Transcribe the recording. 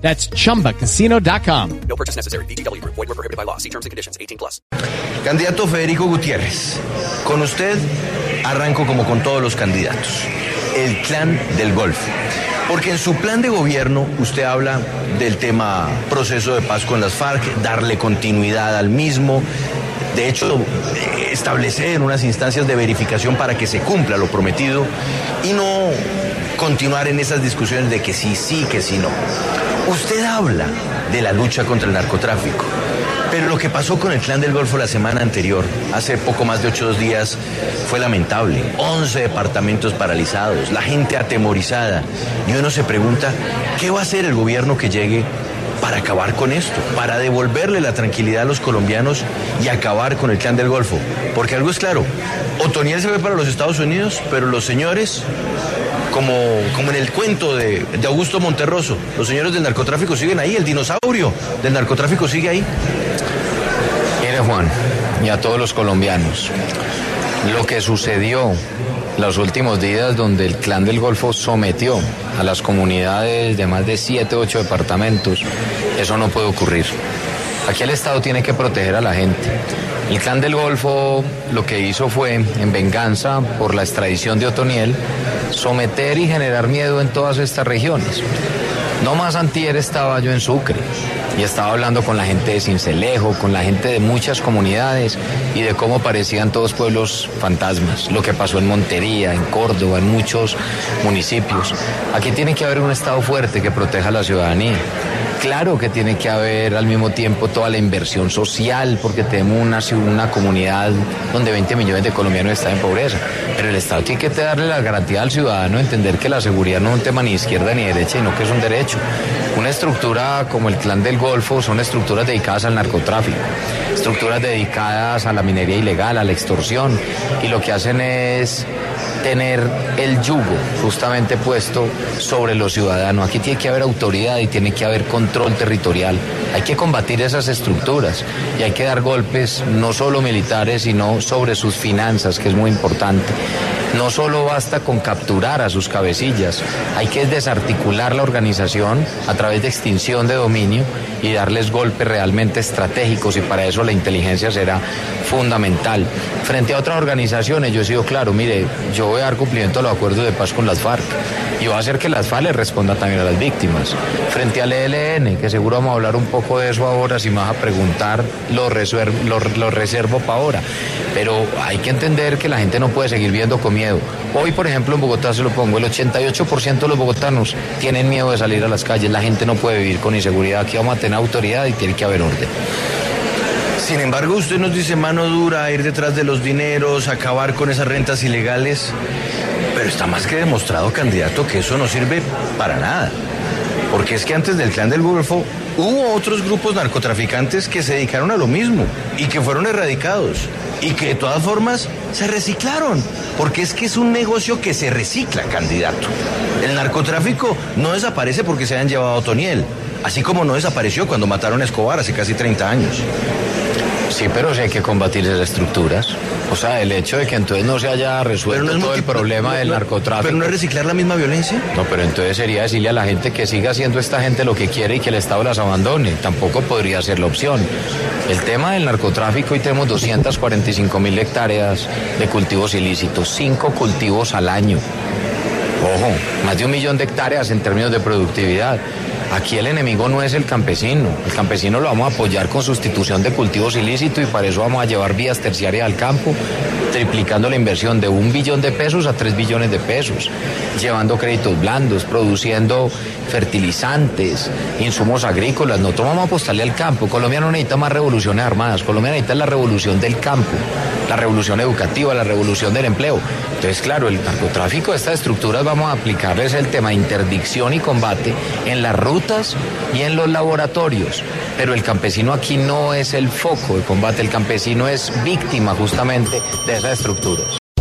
That's chumbacasino.com. No purchase necessary. VGW Group. Void were prohibited by law. See terms and conditions. 18 plus. Candidato Federico Gutiérrez, con usted arranco como con todos los candidatos, el clan del Golfo. Porque en su plan de gobierno usted habla del tema proceso de paz con las FARC, darle continuidad al mismo, de hecho establecer unas instancias de verificación para que se cumpla lo prometido y no continuar en esas discusiones de que sí, sí, que sí, no. Usted habla de la lucha contra el narcotráfico. Pero lo que pasó con el clan del Golfo la semana anterior, hace poco más de ocho días, fue lamentable. 11 departamentos paralizados, la gente atemorizada. Y uno se pregunta, ¿qué va a hacer el gobierno que llegue para acabar con esto? Para devolverle la tranquilidad a los colombianos y acabar con el clan del Golfo. Porque algo es claro, Otoniel se ve para los Estados Unidos, pero los señores como, como en el cuento de, de, Augusto Monterroso. Los señores del narcotráfico siguen ahí, el dinosaurio del narcotráfico sigue ahí. Mire Juan, y a todos los colombianos, lo que sucedió los últimos días donde el clan del Golfo sometió a las comunidades de más de 7, 8 departamentos, eso no puede ocurrir. Aquí el Estado tiene que proteger a la gente. El clan del Golfo lo que hizo fue, en venganza por la extradición de Otoniel, someter y generar miedo en todas estas regiones. No más antier estaba yo en Sucre y estaba hablando con la gente de Cincelejo, con la gente de muchas comunidades y de cómo parecían todos pueblos fantasmas, lo que pasó en Montería, en Córdoba, en muchos municipios. Aquí tiene que haber un Estado fuerte que proteja a la ciudadanía. Claro que tiene que haber al mismo tiempo toda la inversión social, porque tenemos una, una comunidad donde 20 millones de colombianos están en pobreza. Pero el Estado tiene que darle la garantía al ciudadano, entender que la seguridad no es un tema ni izquierda ni derecha, sino que es un derecho. Una estructura como el Clan del Golfo son estructuras dedicadas al narcotráfico, estructuras dedicadas a la minería ilegal, a la extorsión, y lo que hacen es tener el yugo justamente puesto sobre los ciudadanos. Aquí tiene que haber autoridad y tiene que haber control territorial. Hay que combatir esas estructuras y hay que dar golpes no solo militares, sino sobre sus finanzas, que es muy importante. No solo basta con capturar a sus cabecillas, hay que desarticular la organización a través de extinción de dominio y darles golpes realmente estratégicos y para eso la inteligencia será fundamental. Frente a otras organizaciones yo he sido claro, mire, yo voy a dar cumplimiento a los acuerdos de paz con las FARC y voy a hacer que las FARC les respondan también a las víctimas. Frente al ELN, que seguro vamos a hablar un poco de eso ahora, si me vas a preguntar, lo, lo, lo reservo para ahora. Pero hay que entender que la gente no puede seguir viendo con miedo. Hoy, por ejemplo, en Bogotá se lo pongo, el 88% de los bogotanos tienen miedo de salir a las calles, la gente no puede vivir con inseguridad, aquí vamos a tener autoridad y tiene que haber orden. Sin embargo, usted nos dice mano dura, ir detrás de los dineros, acabar con esas rentas ilegales, pero está más que demostrado, candidato, que eso no sirve para nada. Porque es que antes del clan del Golfo hubo otros grupos narcotraficantes que se dedicaron a lo mismo y que fueron erradicados y que de todas formas se reciclaron, porque es que es un negocio que se recicla, candidato. El narcotráfico no desaparece porque se hayan llevado a Otoniel, así como no desapareció cuando mataron a Escobar hace casi 30 años. Sí, pero sí hay que combatir esas estructuras. O sea, el hecho de que entonces no se haya resuelto no todo el problema no, del no, narcotráfico. ¿Pero no es reciclar la misma violencia? No, pero entonces sería decirle a la gente que siga haciendo esta gente lo que quiere y que el Estado las abandone. Tampoco podría ser la opción. El tema del narcotráfico, hoy tenemos 245 mil hectáreas de cultivos ilícitos, cinco cultivos al año. Ojo, más de un millón de hectáreas en términos de productividad. Aquí el enemigo no es el campesino. El campesino lo vamos a apoyar con sustitución de cultivos ilícitos y para eso vamos a llevar vías terciarias al campo, triplicando la inversión de un billón de pesos a tres billones de pesos, llevando créditos blandos, produciendo fertilizantes, insumos agrícolas, no tomamos a apostarle al campo. Colombia no necesita más revoluciones armadas, Colombia necesita la revolución del campo, la revolución educativa, la revolución del empleo. Entonces, claro, el narcotráfico, estas estructuras vamos a aplicarles el tema de interdicción y combate en las rutas y en los laboratorios. Pero el campesino aquí no es el foco de combate, el campesino es víctima justamente de esas estructuras.